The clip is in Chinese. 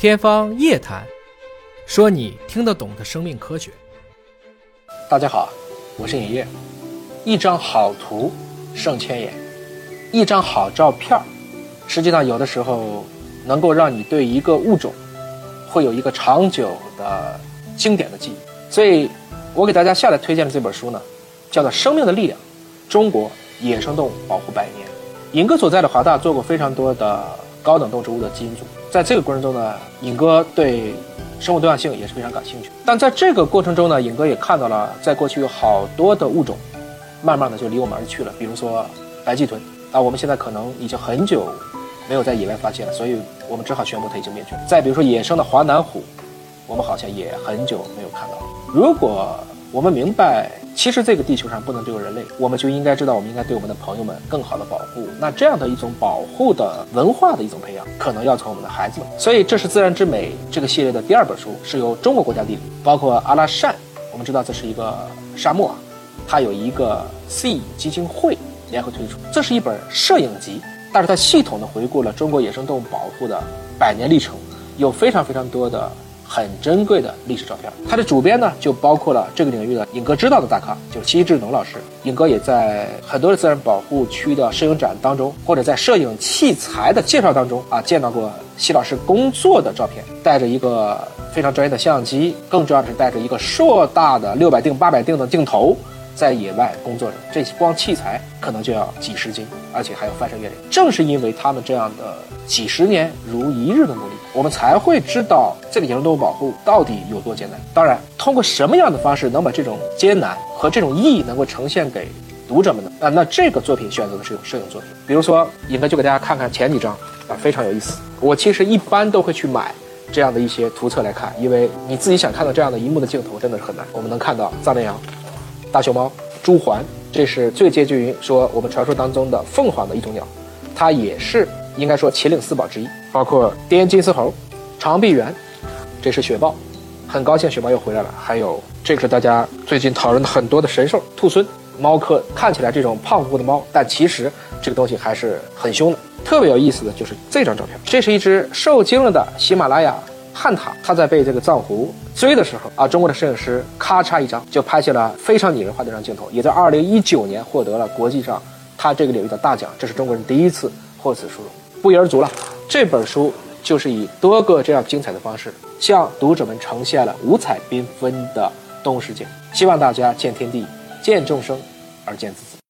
天方夜谭，说你听得懂的生命科学。大家好，我是尹烨。一张好图胜千言，一张好照片儿，实际上有的时候能够让你对一个物种会有一个长久的经典的记忆。所以，我给大家下来推荐的这本书呢，叫做《生命的力量：中国野生动物保护百年》。尹哥所在的华大做过非常多的高等动植物的基因组。在这个过程中呢，尹哥对生物多样性也是非常感兴趣。但在这个过程中呢，尹哥也看到了，在过去有好多的物种，慢慢的就离我们而去了。比如说白鳍豚啊，我们现在可能已经很久没有在野外发现了，所以我们只好宣布它已经灭绝了。再比如说野生的华南虎，我们好像也很久没有看到了。如果我们明白，其实这个地球上不能只有人类，我们就应该知道，我们应该对我们的朋友们更好的保护。那这样的一种保护的文化的一种培养，可能要从我们的孩子们。所以，这是《自然之美》这个系列的第二本书，是由中国国家地理，包括阿拉善，我们知道这是一个沙漠，它有一个 C 基金会联合推出。这是一本摄影集，但是它系统的回顾了中国野生动物保护的百年历程，有非常非常多的。很珍贵的历史照片，它的主编呢就包括了这个领域的尹哥知道的大咖，就是戚志农老师。尹哥也在很多的自然保护区的摄影展当中，或者在摄影器材的介绍当中啊，见到过戚老师工作的照片，带着一个非常专业的相机，更重要的是带着一个硕大的六百定、八百定的镜头。在野外工作着，这些光器材可能就要几十斤，而且还要翻山越岭。正是因为他们这样的几十年如一日的努力，我们才会知道这个野生动物保护到底有多艰难。当然，通过什么样的方式能把这种艰难和这种意义能够呈现给读者们呢？啊，那这个作品选择的是用摄影作品，比如说，影哥就给大家看看前几张啊，非常有意思。我其实一般都会去买这样的一些图册来看，因为你自己想看到这样的一幕的镜头真的是很难。我们能看到藏羚羊。大熊猫、朱鹮，这是最接近于说我们传说当中的凤凰的一种鸟，它也是应该说秦岭四宝之一。包括滇金丝猴、长臂猿，这是雪豹，很高兴雪豹又回来了。还有这个是大家最近讨论的很多的神兽兔狲，猫科看起来这种胖乎乎的猫，但其实这个东西还是很凶的。特别有意思的就是这张照片，这是一只受惊了的喜马拉雅。汉塔，它在被这个藏狐追的时候啊，中国的摄影师咔嚓一张就拍下了非常拟人化的一张镜头，也在二零一九年获得了国际上他这个领域的大奖，这是中国人第一次获此殊荣，不一而足了。这本书就是以多个这样精彩的方式，向读者们呈现了五彩缤纷的动物世界，希望大家见天地，见众生，而见自己。